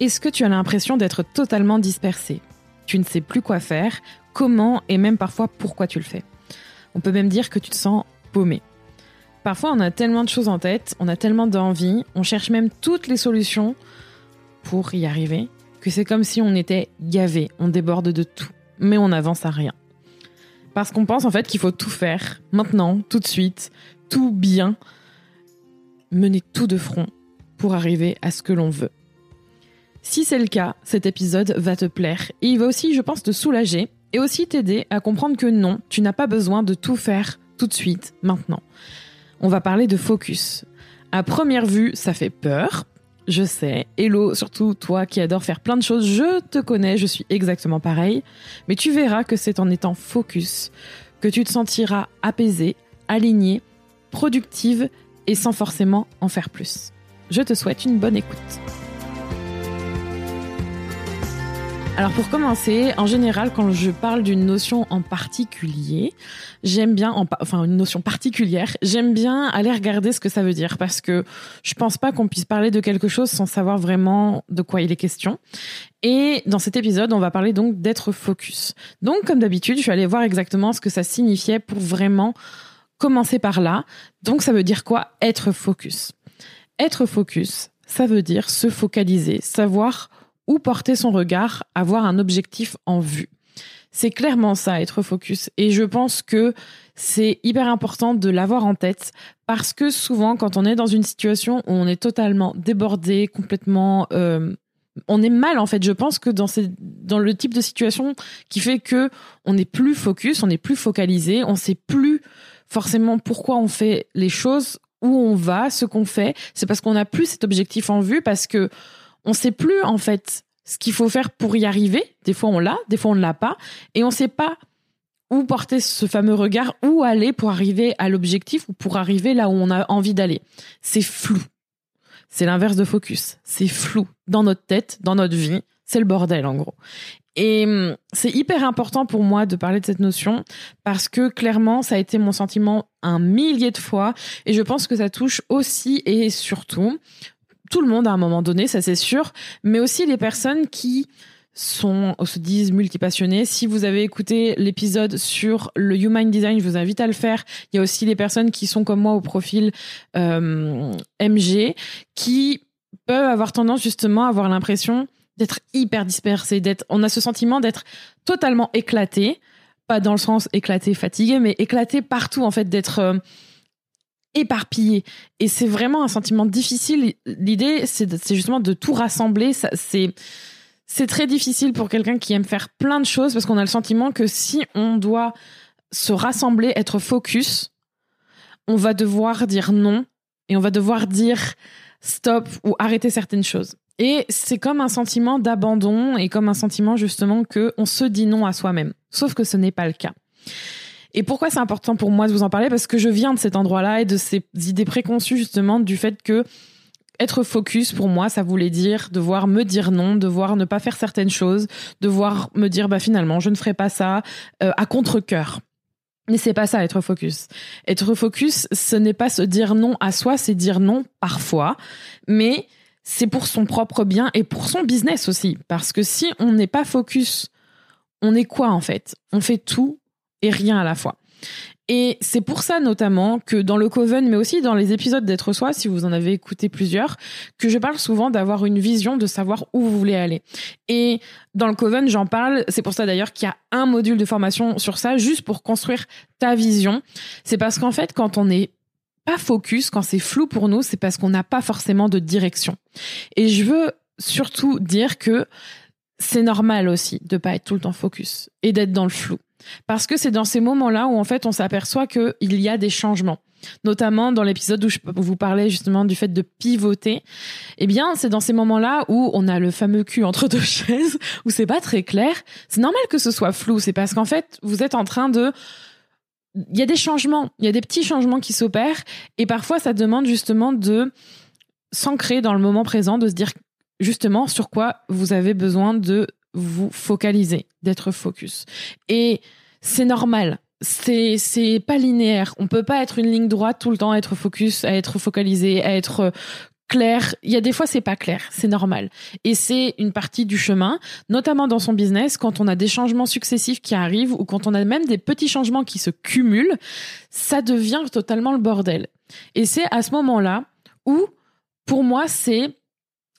Est-ce que tu as l'impression d'être totalement dispersé? Tu ne sais plus quoi faire, comment et même parfois pourquoi tu le fais. On peut même dire que tu te sens paumé. Parfois, on a tellement de choses en tête, on a tellement d'envie, on cherche même toutes les solutions pour y arriver, que c'est comme si on était gavé, on déborde de tout, mais on n'avance à rien. Parce qu'on pense en fait qu'il faut tout faire, maintenant, tout de suite, tout bien, mener tout de front pour arriver à ce que l'on veut. Si c'est le cas, cet épisode va te plaire et il va aussi, je pense, te soulager et aussi t'aider à comprendre que non, tu n'as pas besoin de tout faire tout de suite, maintenant. On va parler de focus. À première vue, ça fait peur. Je sais. Hello, surtout toi qui adore faire plein de choses, je te connais, je suis exactement pareil. Mais tu verras que c'est en étant focus que tu te sentiras apaisé, aligné, productive et sans forcément en faire plus. Je te souhaite une bonne écoute. Alors pour commencer, en général, quand je parle d'une notion en particulier, j'aime bien, enfin une notion particulière, j'aime bien aller regarder ce que ça veut dire parce que je pense pas qu'on puisse parler de quelque chose sans savoir vraiment de quoi il est question. Et dans cet épisode, on va parler donc d'être focus. Donc comme d'habitude, je suis allée voir exactement ce que ça signifiait pour vraiment commencer par là. Donc ça veut dire quoi être focus? Être focus, ça veut dire se focaliser, savoir où porter son regard, avoir un objectif en vue. C'est clairement ça, être focus. Et je pense que c'est hyper important de l'avoir en tête parce que souvent, quand on est dans une situation où on est totalement débordé, complètement, euh, on est mal en fait. Je pense que dans, ces, dans le type de situation qui fait que on n'est plus focus, on n'est plus focalisé, on sait plus forcément pourquoi on fait les choses, où on va, ce qu'on fait. C'est parce qu'on n'a plus cet objectif en vue, parce que on sait plus en fait ce qu'il faut faire pour y arriver. Des fois on l'a, des fois on ne l'a pas, et on sait pas où porter ce fameux regard, où aller pour arriver à l'objectif ou pour arriver là où on a envie d'aller. C'est flou. C'est l'inverse de focus. C'est flou dans notre tête, dans notre vie. C'est le bordel en gros. Et hum, c'est hyper important pour moi de parler de cette notion parce que clairement, ça a été mon sentiment un millier de fois et je pense que ça touche aussi et surtout tout le monde à un moment donné, ça c'est sûr, mais aussi les personnes qui sont se disent multipassionnés. Si vous avez écouté l'épisode sur le Human Design, je vous invite à le faire. Il y a aussi les personnes qui sont comme moi au profil euh, MG, qui peuvent avoir tendance justement à avoir l'impression d'être hyper dispersés, d'être. On a ce sentiment d'être totalement éclaté, pas dans le sens éclaté, fatigué, mais éclaté partout en fait, d'être euh, éparpillé. Et c'est vraiment un sentiment difficile. L'idée, c'est justement de tout rassembler. C'est très difficile pour quelqu'un qui aime faire plein de choses parce qu'on a le sentiment que si on doit se rassembler, être focus, on va devoir dire non et on va devoir dire stop ou arrêter certaines choses. Et c'est comme un sentiment d'abandon et comme un sentiment justement que on se dit non à soi-même. Sauf que ce n'est pas le cas. Et pourquoi c'est important pour moi de vous en parler? Parce que je viens de cet endroit-là et de ces idées préconçues justement du fait que être focus pour moi, ça voulait dire devoir me dire non, devoir ne pas faire certaines choses, devoir me dire bah finalement je ne ferai pas ça euh, à contre-cœur. Mais c'est pas ça être focus. Être focus, ce n'est pas se dire non à soi, c'est dire non parfois, mais c'est pour son propre bien et pour son business aussi. Parce que si on n'est pas focus, on est quoi en fait? On fait tout et rien à la fois. Et c'est pour ça notamment que dans le Coven, mais aussi dans les épisodes d'être soi, si vous en avez écouté plusieurs, que je parle souvent d'avoir une vision, de savoir où vous voulez aller. Et dans le Coven, j'en parle. C'est pour ça d'ailleurs qu'il y a un module de formation sur ça, juste pour construire ta vision. C'est parce qu'en fait, quand on n'est pas focus, quand c'est flou pour nous, c'est parce qu'on n'a pas forcément de direction. Et je veux surtout dire que c'est normal aussi de pas être tout le temps focus et d'être dans le flou. Parce que c'est dans ces moments-là où en fait on s'aperçoit qu'il y a des changements. Notamment dans l'épisode où je vous parlais justement du fait de pivoter. Eh bien, c'est dans ces moments-là où on a le fameux cul entre deux chaises, où c'est pas très clair. C'est normal que ce soit flou. C'est parce qu'en fait, vous êtes en train de il y a des changements, il y a des petits changements qui s'opèrent et parfois ça demande justement de s'ancrer dans le moment présent, de se dire justement sur quoi vous avez besoin de vous focaliser, d'être focus. Et c'est normal. C'est c'est pas linéaire. On peut pas être une ligne droite tout le temps, à être focus, à être focalisé, à être clair. Il y a des fois c'est pas clair, c'est normal. Et c'est une partie du chemin, notamment dans son business, quand on a des changements successifs qui arrivent ou quand on a même des petits changements qui se cumulent, ça devient totalement le bordel. Et c'est à ce moment-là où, pour moi, c'est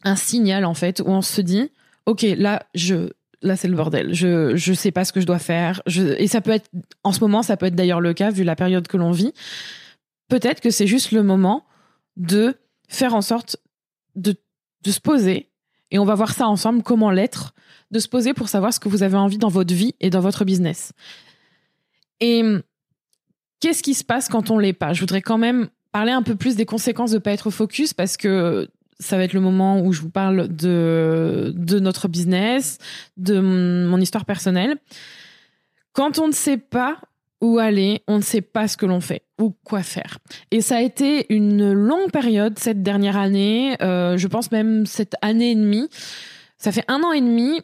un signal en fait où on se dit, ok, là je là c'est le bordel. Je je sais pas ce que je dois faire. Et ça peut être en ce moment, ça peut être d'ailleurs le cas vu la période que l'on vit. Peut-être que c'est juste le moment de faire en sorte de, de se poser, et on va voir ça ensemble, comment l'être, de se poser pour savoir ce que vous avez envie dans votre vie et dans votre business. Et qu'est-ce qui se passe quand on l'est pas? Je voudrais quand même parler un peu plus des conséquences de pas être focus parce que ça va être le moment où je vous parle de, de notre business, de mon histoire personnelle. Quand on ne sait pas où aller, on ne sait pas ce que l'on fait ou quoi faire. Et ça a été une longue période cette dernière année, euh, je pense même cette année et demie. Ça fait un an et demi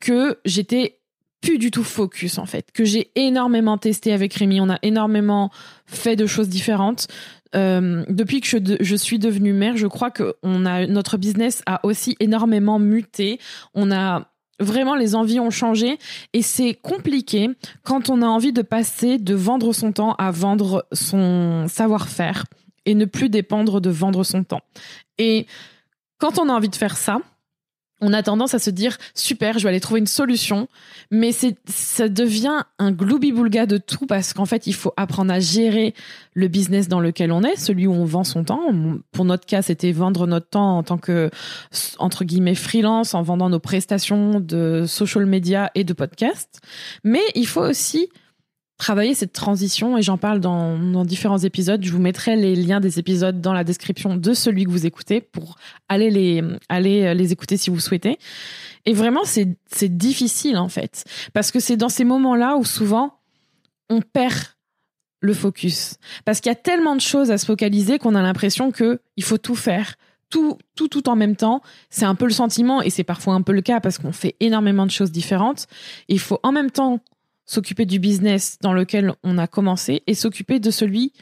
que j'étais plus du tout focus en fait, que j'ai énormément testé avec Rémi. On a énormément fait de choses différentes. Euh, depuis que je, suis devenue mère, je crois que a notre business a aussi énormément muté. On a Vraiment, les envies ont changé et c'est compliqué quand on a envie de passer de vendre son temps à vendre son savoir-faire et ne plus dépendre de vendre son temps. Et quand on a envie de faire ça, on a tendance à se dire super, je vais aller trouver une solution, mais c'est ça devient un gloubi-boulga de tout parce qu'en fait, il faut apprendre à gérer le business dans lequel on est, celui où on vend son temps. Pour notre cas, c'était vendre notre temps en tant que entre guillemets freelance en vendant nos prestations de social media et de podcast. Mais il faut aussi travailler cette transition et j'en parle dans, différents épisodes. Je vous mettrai les liens des épisodes dans la description de celui que vous écoutez pour aller les, aller les écouter si vous souhaitez. Et vraiment, c'est, c'est difficile en fait. Parce que c'est dans ces moments-là où souvent on perd le focus. Parce qu'il y a tellement de choses à se focaliser qu'on a l'impression que il faut tout faire. Tout, tout, tout en même temps. C'est un peu le sentiment et c'est parfois un peu le cas parce qu'on fait énormément de choses différentes. il faut en même temps s'occuper du business dans lequel on a commencé et s'occuper de celui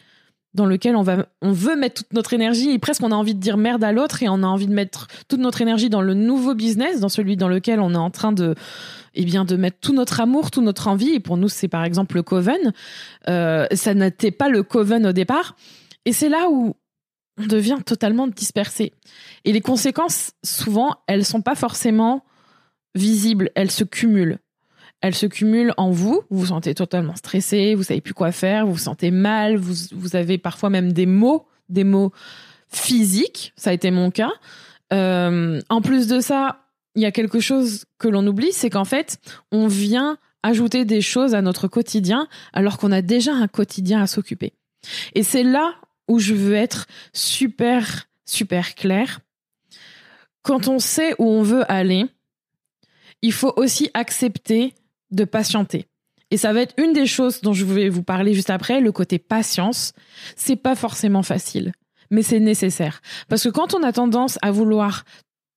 dans lequel on va on veut mettre toute notre énergie. Et presque on a envie de dire merde à l'autre et on a envie de mettre toute notre énergie dans le nouveau business dans celui dans lequel on est en train de eh bien de mettre tout notre amour toute notre envie. Et pour nous c'est par exemple le coven. Euh, ça n'était pas le coven au départ. Et c'est là où on devient totalement dispersé. Et les conséquences souvent elles sont pas forcément visibles. Elles se cumulent elle se cumule en vous. Vous vous sentez totalement stressé, vous savez plus quoi faire, vous vous sentez mal, vous, vous avez parfois même des mots, des mots physiques. Ça a été mon cas. Euh, en plus de ça, il y a quelque chose que l'on oublie, c'est qu'en fait, on vient ajouter des choses à notre quotidien alors qu'on a déjà un quotidien à s'occuper. Et c'est là où je veux être super, super clair. Quand on sait où on veut aller, il faut aussi accepter de patienter. Et ça va être une des choses dont je vais vous parler juste après, le côté patience. C'est pas forcément facile, mais c'est nécessaire. Parce que quand on a tendance à vouloir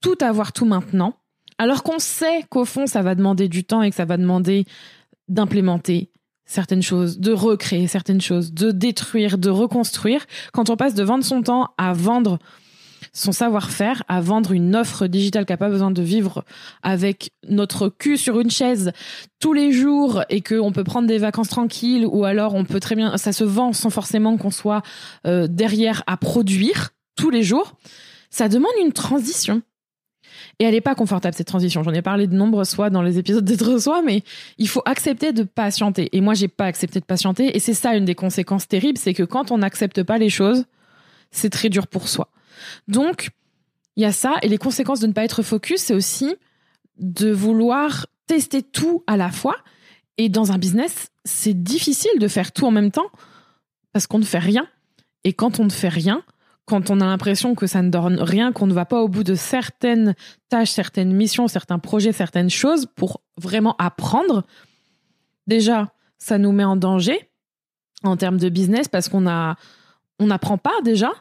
tout avoir tout maintenant, alors qu'on sait qu'au fond, ça va demander du temps et que ça va demander d'implémenter certaines choses, de recréer certaines choses, de détruire, de reconstruire, quand on passe de vendre son temps à vendre son savoir-faire à vendre une offre digitale qui n'a pas besoin de vivre avec notre cul sur une chaise tous les jours et qu'on peut prendre des vacances tranquilles ou alors on peut très bien, ça se vend sans forcément qu'on soit euh, derrière à produire tous les jours, ça demande une transition. Et elle n'est pas confortable, cette transition. J'en ai parlé de nombreuses fois dans les épisodes d'être soi, mais il faut accepter de patienter. Et moi, j'ai pas accepté de patienter. Et c'est ça une des conséquences terribles, c'est que quand on n'accepte pas les choses, c'est très dur pour soi. Donc, il y a ça. Et les conséquences de ne pas être focus, c'est aussi de vouloir tester tout à la fois Et dans un business, c'est difficile de faire tout en même temps parce qu'on ne fait rien. Et quand on ne fait rien, quand on a l'impression que ça ne donne rien, qu'on ne va pas au bout de certaines tâches, certaines missions, certains projets, certaines choses pour vraiment apprendre, déjà, ça nous met en danger en termes de business parce qu'on on n'apprend pas déjà,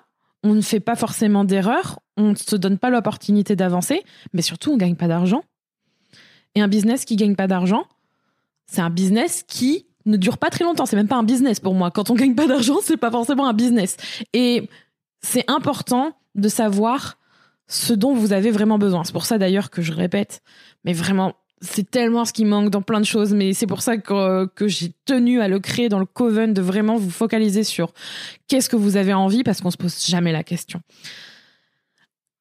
on ne fait pas forcément d'erreurs, on ne se donne pas l'opportunité d'avancer, mais surtout on gagne pas d'argent. Et un business qui gagne pas d'argent, c'est un business qui ne dure pas très longtemps. C'est même pas un business pour moi. Quand on gagne pas d'argent, c'est pas forcément un business. Et c'est important de savoir ce dont vous avez vraiment besoin. C'est pour ça d'ailleurs que je répète, mais vraiment, c'est tellement ce qui manque dans plein de choses, mais c'est pour ça que, j'ai tenu à le créer dans le Coven, de vraiment vous focaliser sur qu'est-ce que vous avez envie, parce qu'on se pose jamais la question.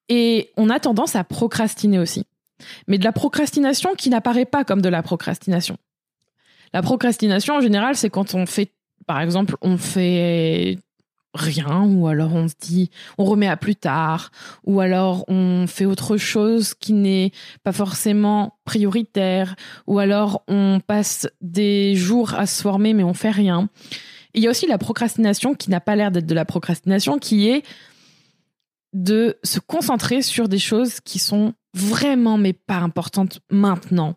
Et on a tendance à procrastiner aussi. Mais de la procrastination qui n'apparaît pas comme de la procrastination. La procrastination, en général, c'est quand on fait, par exemple, on fait rien, ou alors on se dit, on remet à plus tard, ou alors on fait autre chose qui n'est pas forcément prioritaire, ou alors on passe des jours à se former mais on fait rien. Il y a aussi la procrastination qui n'a pas l'air d'être de la procrastination, qui est de se concentrer sur des choses qui sont vraiment mais pas importantes maintenant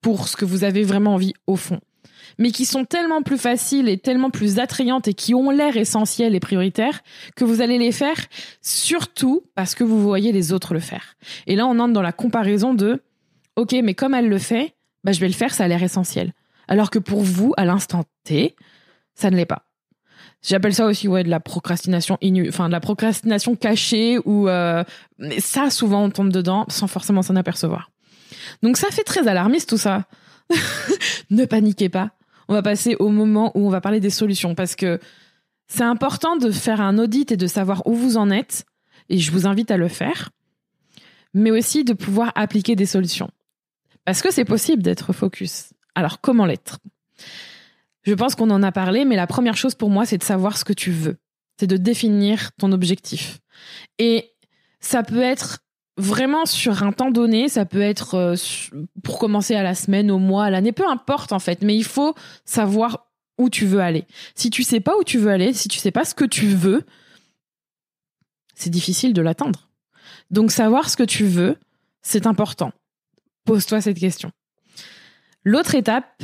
pour ce que vous avez vraiment envie au fond mais qui sont tellement plus faciles et tellement plus attrayantes et qui ont l'air essentielles et prioritaires que vous allez les faire surtout parce que vous voyez les autres le faire. Et là, on entre dans la comparaison de OK, mais comme elle le fait, bah, je vais le faire, ça a l'air essentiel. Alors que pour vous, à l'instant T, ça ne l'est pas. J'appelle ça aussi ouais de la procrastination inu enfin de la procrastination cachée ou euh, ça souvent on tombe dedans sans forcément s'en apercevoir. Donc ça fait très alarmiste tout ça. ne paniquez pas on va passer au moment où on va parler des solutions parce que c'est important de faire un audit et de savoir où vous en êtes et je vous invite à le faire, mais aussi de pouvoir appliquer des solutions. Parce que c'est possible d'être focus. Alors comment l'être? Je pense qu'on en a parlé, mais la première chose pour moi, c'est de savoir ce que tu veux. C'est de définir ton objectif. Et ça peut être vraiment sur un temps donné, ça peut être euh, pour commencer à la semaine, au mois, à l'année, peu importe en fait, mais il faut savoir où tu veux aller. Si tu sais pas où tu veux aller, si tu sais pas ce que tu veux, c'est difficile de l'atteindre. Donc savoir ce que tu veux, c'est important. Pose-toi cette question. L'autre étape,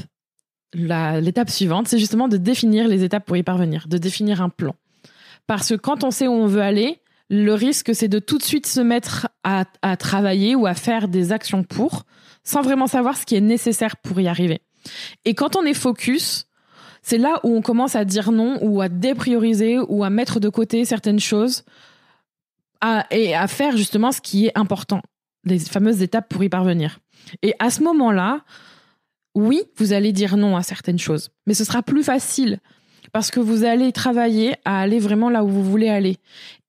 l'étape suivante, c'est justement de définir les étapes pour y parvenir, de définir un plan. Parce que quand on sait où on veut aller, le risque, c'est de tout de suite se mettre à, travailler ou à faire des actions pour, sans vraiment savoir ce qui est nécessaire pour y arriver. Et quand on est focus, c'est là où on commence à dire non ou à déprioriser ou à mettre de côté certaines choses et à faire justement ce qui est important, les fameuses étapes pour y parvenir. Et à ce moment-là, oui, vous allez dire non à certaines choses, mais ce sera plus facile parce que vous allez travailler à aller vraiment là où vous voulez aller.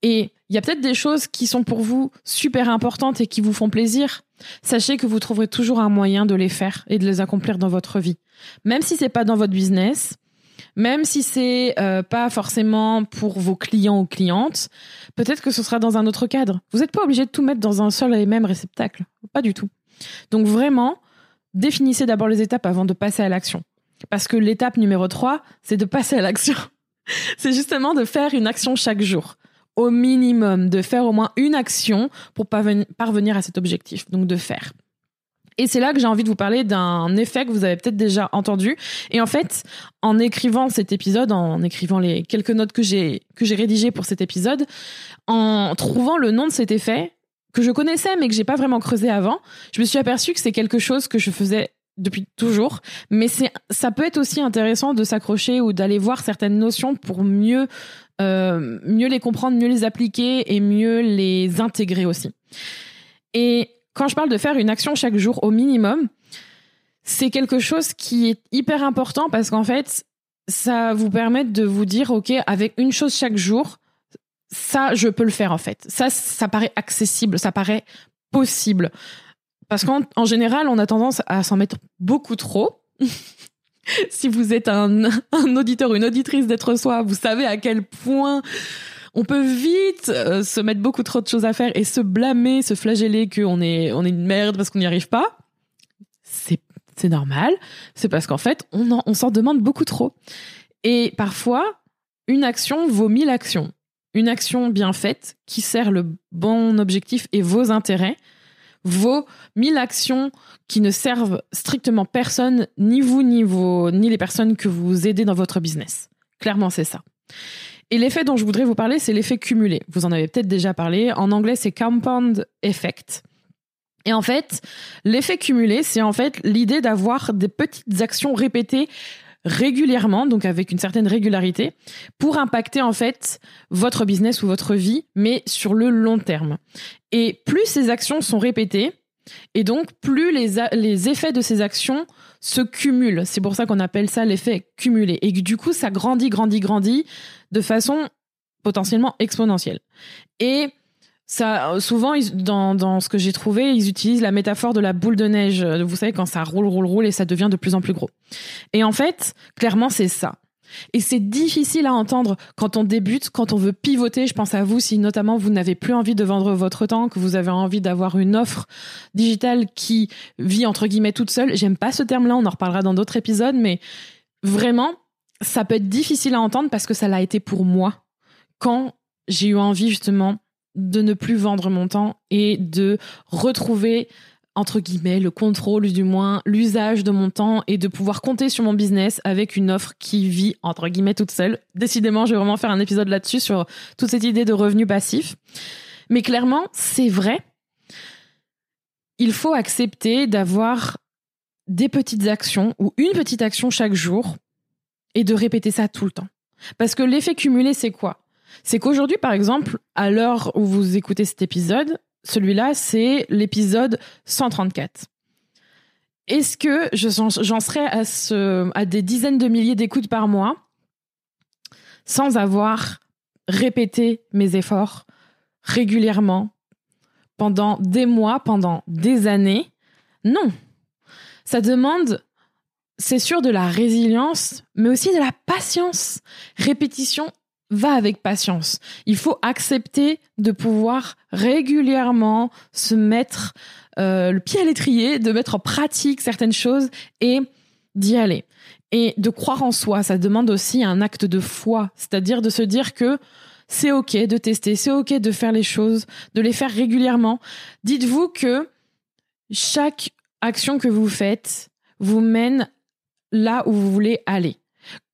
Et il y a peut-être des choses qui sont pour vous super importantes et qui vous font plaisir. Sachez que vous trouverez toujours un moyen de les faire et de les accomplir dans votre vie. Même si c'est pas dans votre business, même si c'est euh, pas forcément pour vos clients ou clientes, peut-être que ce sera dans un autre cadre. Vous n'êtes pas obligé de tout mettre dans un seul et même réceptacle. Pas du tout. Donc vraiment, définissez d'abord les étapes avant de passer à l'action. Parce que l'étape numéro 3, c'est de passer à l'action. c'est justement de faire une action chaque jour. Au minimum, de faire au moins une action pour parvenir à cet objectif. Donc de faire. Et c'est là que j'ai envie de vous parler d'un effet que vous avez peut-être déjà entendu. Et en fait, en écrivant cet épisode, en écrivant les quelques notes que j'ai rédigées pour cet épisode, en trouvant le nom de cet effet que je connaissais mais que j'ai pas vraiment creusé avant, je me suis aperçue que c'est quelque chose que je faisais depuis toujours, mais c'est ça peut être aussi intéressant de s'accrocher ou d'aller voir certaines notions pour mieux euh, mieux les comprendre, mieux les appliquer et mieux les intégrer aussi. Et quand je parle de faire une action chaque jour au minimum, c'est quelque chose qui est hyper important parce qu'en fait, ça vous permet de vous dire ok, avec une chose chaque jour, ça je peux le faire en fait. Ça ça paraît accessible, ça paraît possible. Parce qu'en général, on a tendance à s'en mettre beaucoup trop. si vous êtes un, un auditeur, une auditrice d'être soi, vous savez à quel point on peut vite euh, se mettre beaucoup trop de choses à faire et se blâmer, se flageller qu'on est, on est une merde parce qu'on n'y arrive pas. C'est, normal. C'est parce qu'en fait, on s'en demande beaucoup trop. Et parfois, une action vaut mille actions. Une action bien faite qui sert le bon objectif et vos intérêts vaut mille actions qui ne servent strictement personne, ni vous, ni, vos, ni les personnes que vous aidez dans votre business. Clairement, c'est ça. Et l'effet dont je voudrais vous parler, c'est l'effet cumulé. Vous en avez peut-être déjà parlé. En anglais, c'est compound effect. Et en fait, l'effet cumulé, c'est en fait l'idée d'avoir des petites actions répétées régulièrement, donc avec une certaine régularité, pour impacter en fait votre business ou votre vie, mais sur le long terme. Et plus ces actions sont répétées, et donc plus les, les effets de ces actions se cumulent. C'est pour ça qu'on appelle ça l'effet cumulé. Et du coup, ça grandit, grandit, grandit de façon potentiellement exponentielle. Et ça, souvent, dans, dans ce que j'ai trouvé, ils utilisent la métaphore de la boule de neige. Vous savez, quand ça roule, roule, roule et ça devient de plus en plus gros. Et en fait, clairement, c'est ça. Et c'est difficile à entendre quand on débute, quand on veut pivoter. Je pense à vous si notamment vous n'avez plus envie de vendre votre temps, que vous avez envie d'avoir une offre digitale qui vit entre guillemets toute seule. J'aime pas ce terme-là, on en reparlera dans d'autres épisodes, mais vraiment, ça peut être difficile à entendre parce que ça l'a été pour moi quand j'ai eu envie justement de ne plus vendre mon temps et de retrouver entre guillemets le contrôle du moins l'usage de mon temps et de pouvoir compter sur mon business avec une offre qui vit entre guillemets toute seule. Décidément, je vais vraiment faire un épisode là-dessus sur toute cette idée de revenu passif. Mais clairement, c'est vrai. Il faut accepter d'avoir des petites actions ou une petite action chaque jour et de répéter ça tout le temps. Parce que l'effet cumulé, c'est quoi? C'est qu'aujourd'hui, par exemple, à l'heure où vous écoutez cet épisode, celui-là, c'est l'épisode 134. Est-ce que j'en serais à, à des dizaines de milliers d'écoutes par mois sans avoir répété mes efforts régulièrement pendant des mois, pendant des années? Non. Ça demande, c'est sûr, de la résilience, mais aussi de la patience. Répétition va avec patience. Il faut accepter de pouvoir régulièrement se mettre euh, le pied à l'étrier, de mettre en pratique certaines choses et d'y aller. Et de croire en soi, ça demande aussi un acte de foi, c'est-à-dire de se dire que c'est ok de tester, c'est ok de faire les choses, de les faire régulièrement. Dites-vous que chaque action que vous faites vous mène là où vous voulez aller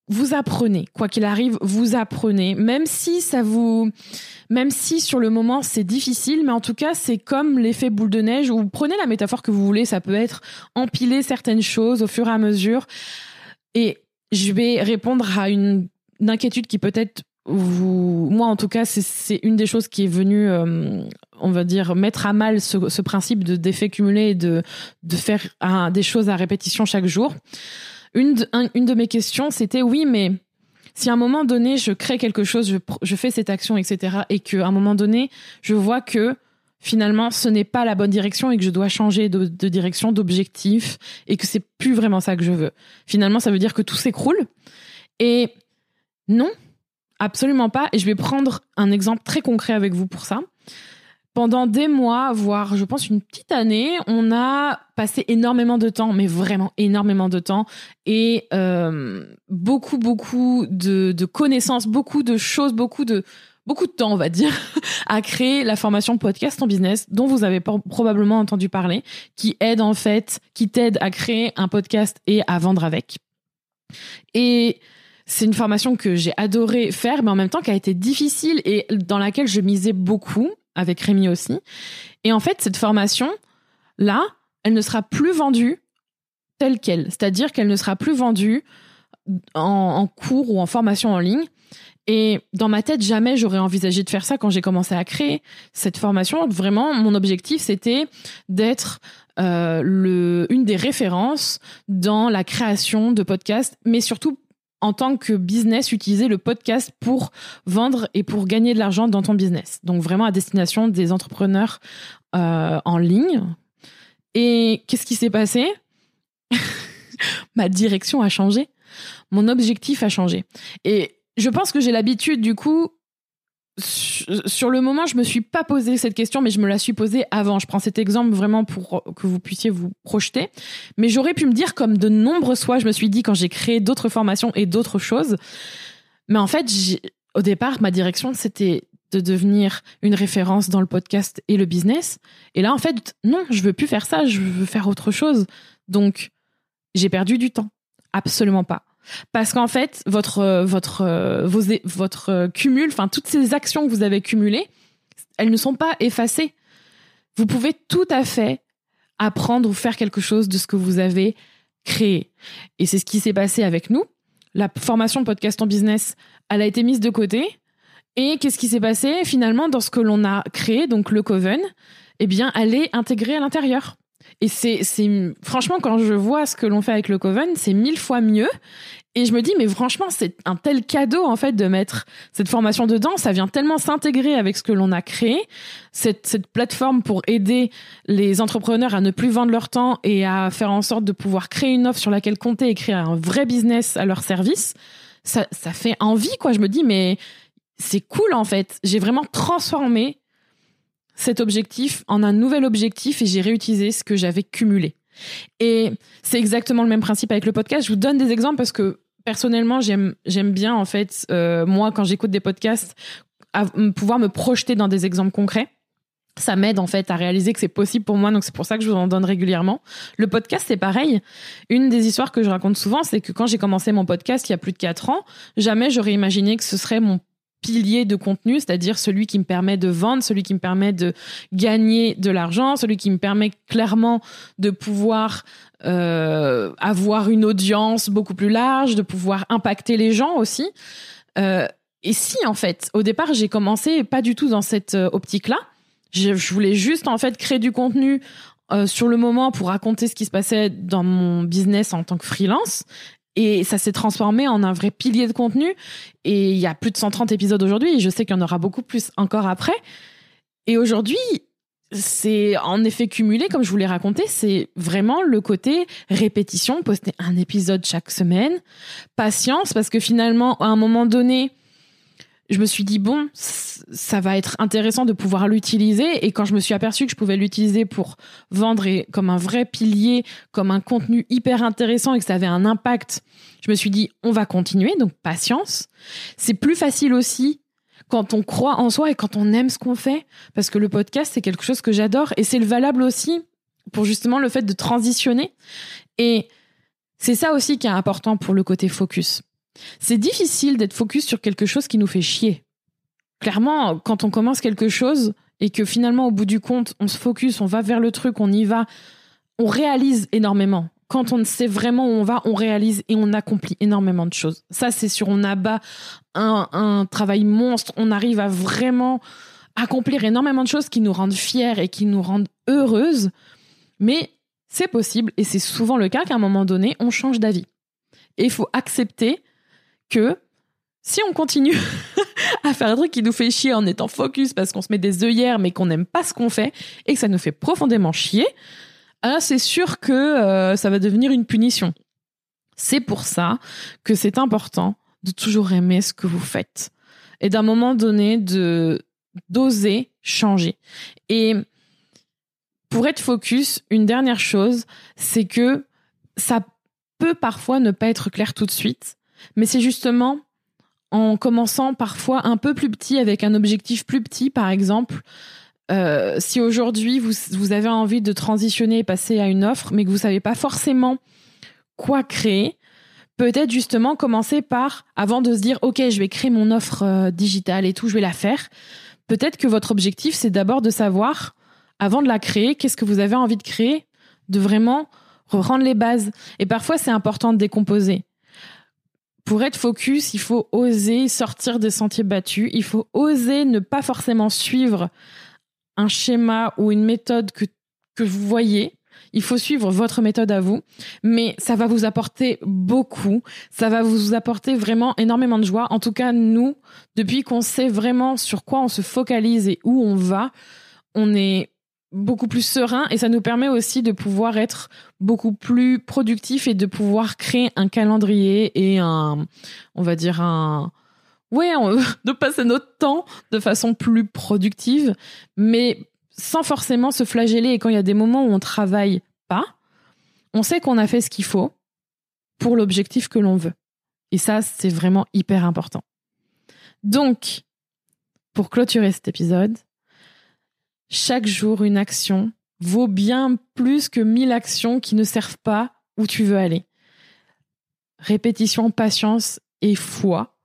vous apprenez, quoi qu'il arrive, vous apprenez, même si ça vous, même si sur le moment c'est difficile, mais en tout cas c'est comme l'effet boule de neige. Ou prenez la métaphore que vous voulez, ça peut être empiler certaines choses au fur et à mesure. Et je vais répondre à une, inquiétude qui peut-être vous, moi en tout cas, c'est une des choses qui est venue, euh, on va dire, mettre à mal ce, ce principe de d'effet cumulé et de de faire des choses à répétition chaque jour une de, une de mes questions, c'était oui, mais si à un moment donné, je crée quelque chose, je, je fais cette action, etc., et qu'à un moment donné, je vois que finalement, ce n'est pas la bonne direction et que je dois changer de, de direction, d'objectif, et que c'est plus vraiment ça que je veux. Finalement, ça veut dire que tout s'écroule. Et non, absolument pas. Et je vais prendre un exemple très concret avec vous pour ça pendant des mois, voire je pense une petite année, on a passé énormément de temps, mais vraiment énormément de temps, et euh, beaucoup, beaucoup de, de, connaissances, beaucoup de choses, beaucoup de beaucoup de temps, on va dire, à créer la formation podcast en business dont vous avez probablement entendu parler, qui aide en fait, qui t'aide à créer un podcast et à vendre avec. Et c'est une formation que j'ai adoré faire, mais en même temps qui a été difficile et dans laquelle je misais beaucoup avec Rémi aussi. Et en fait, cette formation, là, elle ne sera plus vendue telle qu'elle. C'est-à-dire qu'elle ne sera plus vendue en, cours ou en formation en ligne. Et dans ma tête, jamais j'aurais envisagé de faire ça quand j'ai commencé à créer cette formation. Vraiment, mon objectif, c'était d'être euh, une des références dans la création de podcasts, mais surtout en tant que business, utiliser le podcast pour vendre et pour gagner de l'argent dans ton business. Donc vraiment à destination des entrepreneurs euh, en ligne. Et qu'est-ce qui s'est passé? Ma direction a changé. Mon objectif a changé. Et je pense que j'ai l'habitude, du coup, sur le moment, je me suis pas posé cette question, mais je me la suis posée avant. Je prends cet exemple vraiment pour que vous puissiez vous projeter. Mais j'aurais pu me dire, comme de nombreuses fois, je me suis dit quand j'ai créé d'autres formations et d'autres choses. Mais en fait, au départ, ma direction, c'était de devenir une référence dans le podcast et le business. Et là, en fait, non, je veux plus faire ça, je veux faire autre chose. Donc, j'ai perdu du temps. Absolument pas. Parce qu'en fait, votre, votre, vos, votre cumul, enfin, toutes ces actions que vous avez cumulées, elles ne sont pas effacées. Vous pouvez tout à fait apprendre ou faire quelque chose de ce que vous avez créé. Et c'est ce qui s'est passé avec nous. La formation podcast en business, elle a été mise de côté. Et qu'est-ce qui s'est passé finalement dans ce que l'on a créé, donc le Coven Eh bien, elle est intégrée à l'intérieur. Et c'est, franchement, quand je vois ce que l'on fait avec le Coven, c'est mille fois mieux. Et je me dis, mais franchement, c'est un tel cadeau, en fait, de mettre cette formation dedans. Ça vient tellement s'intégrer avec ce que l'on a créé. Cette, cette plateforme pour aider les entrepreneurs à ne plus vendre leur temps et à faire en sorte de pouvoir créer une offre sur laquelle compter et créer un vrai business à leur service. Ça, ça fait envie, quoi. Je me dis, mais c'est cool, en fait. J'ai vraiment transformé cet objectif en un nouvel objectif et j'ai réutilisé ce que j'avais cumulé. Et c'est exactement le même principe avec le podcast. Je vous donne des exemples parce que personnellement, j'aime bien en fait euh, moi quand j'écoute des podcasts pouvoir me projeter dans des exemples concrets. Ça m'aide en fait à réaliser que c'est possible pour moi, donc c'est pour ça que je vous en donne régulièrement. Le podcast, c'est pareil. Une des histoires que je raconte souvent, c'est que quand j'ai commencé mon podcast il y a plus de quatre ans, jamais j'aurais imaginé que ce serait mon pilier de contenu, c'est-à-dire celui qui me permet de vendre, celui qui me permet de gagner de l'argent, celui qui me permet clairement de pouvoir euh, avoir une audience beaucoup plus large, de pouvoir impacter les gens aussi. Euh, et si en fait, au départ, j'ai commencé pas du tout dans cette euh, optique-là. Je, voulais juste en fait créer du contenu sur le moment pour raconter ce qui se passait dans mon business en tant que freelance. Et ça s'est transformé en un vrai pilier de contenu. Et il y a plus de 130 épisodes aujourd'hui. Et je sais qu'il y en aura beaucoup plus encore après. Et aujourd'hui, c'est en effet cumulé, comme je vous l'ai raconté, c'est vraiment le côté répétition, poster un épisode chaque semaine, patience, parce que finalement, à un moment donné, je me suis dit bon, ça va être intéressant de pouvoir l'utiliser. Et quand je me suis aperçue que je pouvais l'utiliser pour vendre et comme un vrai pilier, comme un contenu hyper intéressant et que ça avait un impact, je me suis dit on va continuer. Donc patience. C'est plus facile aussi quand on croit en soi et quand on aime ce qu'on fait, parce que le podcast c'est quelque chose que j'adore et c'est le valable aussi pour justement le fait de transitionner. Et c'est ça aussi qui est important pour le côté focus. C'est difficile d'être focus sur quelque chose qui nous fait chier. Clairement, quand on commence quelque chose et que finalement, au bout du compte, on se focus, on va vers le truc, on y va, on réalise énormément. Quand on sait vraiment où on va, on réalise et on accomplit énormément de choses. Ça, c'est sûr, on abat un, un travail monstre, on arrive à vraiment accomplir énormément de choses qui nous rendent fiers et qui nous rendent heureuses. Mais c'est possible et c'est souvent le cas qu'à un moment donné, on change d'avis. Et il faut accepter que si on continue à faire un truc qui nous fait chier en étant focus parce qu'on se met des œillères mais qu'on n'aime pas ce qu'on fait et que ça nous fait profondément chier, ah, c'est sûr que euh, ça va devenir une punition. C'est pour ça que c'est important de toujours aimer ce que vous faites et d'un moment donné de d'oser changer. Et pour être focus, une dernière chose, c'est que ça peut parfois ne pas être clair tout de suite mais c'est justement en commençant parfois un peu plus petit avec un objectif plus petit, par exemple. Euh, si aujourd'hui vous, vous avez envie de transitionner et passer à une offre, mais que vous savez pas forcément quoi créer, peut-être justement commencer par, avant de se dire, OK, je vais créer mon offre euh, digitale et tout, je vais la faire. Peut-être que votre objectif, c'est d'abord de savoir, avant de la créer, qu'est-ce que vous avez envie de créer, de vraiment reprendre les bases. Et parfois, c'est important de décomposer pour être focus, il faut oser sortir des sentiers battus. Il faut oser ne pas forcément suivre un schéma ou une méthode que, que vous voyez. Il faut suivre votre méthode à vous, mais ça va vous apporter beaucoup. Ça va vous apporter vraiment énormément de joie. En tout cas, nous, depuis qu'on sait vraiment sur quoi on se focalise et où on va, on est beaucoup plus serein et ça nous permet aussi de pouvoir être beaucoup plus productif et de pouvoir créer un calendrier et un, on va dire un, ouais, de passer notre temps de façon plus productive, mais sans forcément se flageller. Et quand il y a des moments où on travaille pas, on sait qu'on a fait ce qu'il faut pour l'objectif que l'on veut. Et ça, c'est vraiment hyper important. Donc, pour clôturer cet épisode, chaque jour, une action vaut bien plus que mille actions qui ne servent pas où tu veux aller. Répétition, patience et foi.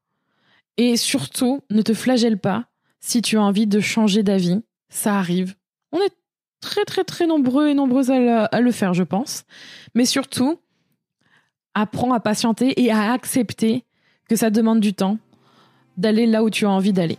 Et surtout, ne te flagelle pas si tu as envie de changer d'avis. Ça arrive. On est très très très nombreux et nombreuses à le, faire, je pense. Mais surtout, apprends à patienter et à accepter que ça demande du temps d'aller là où tu as envie d'aller.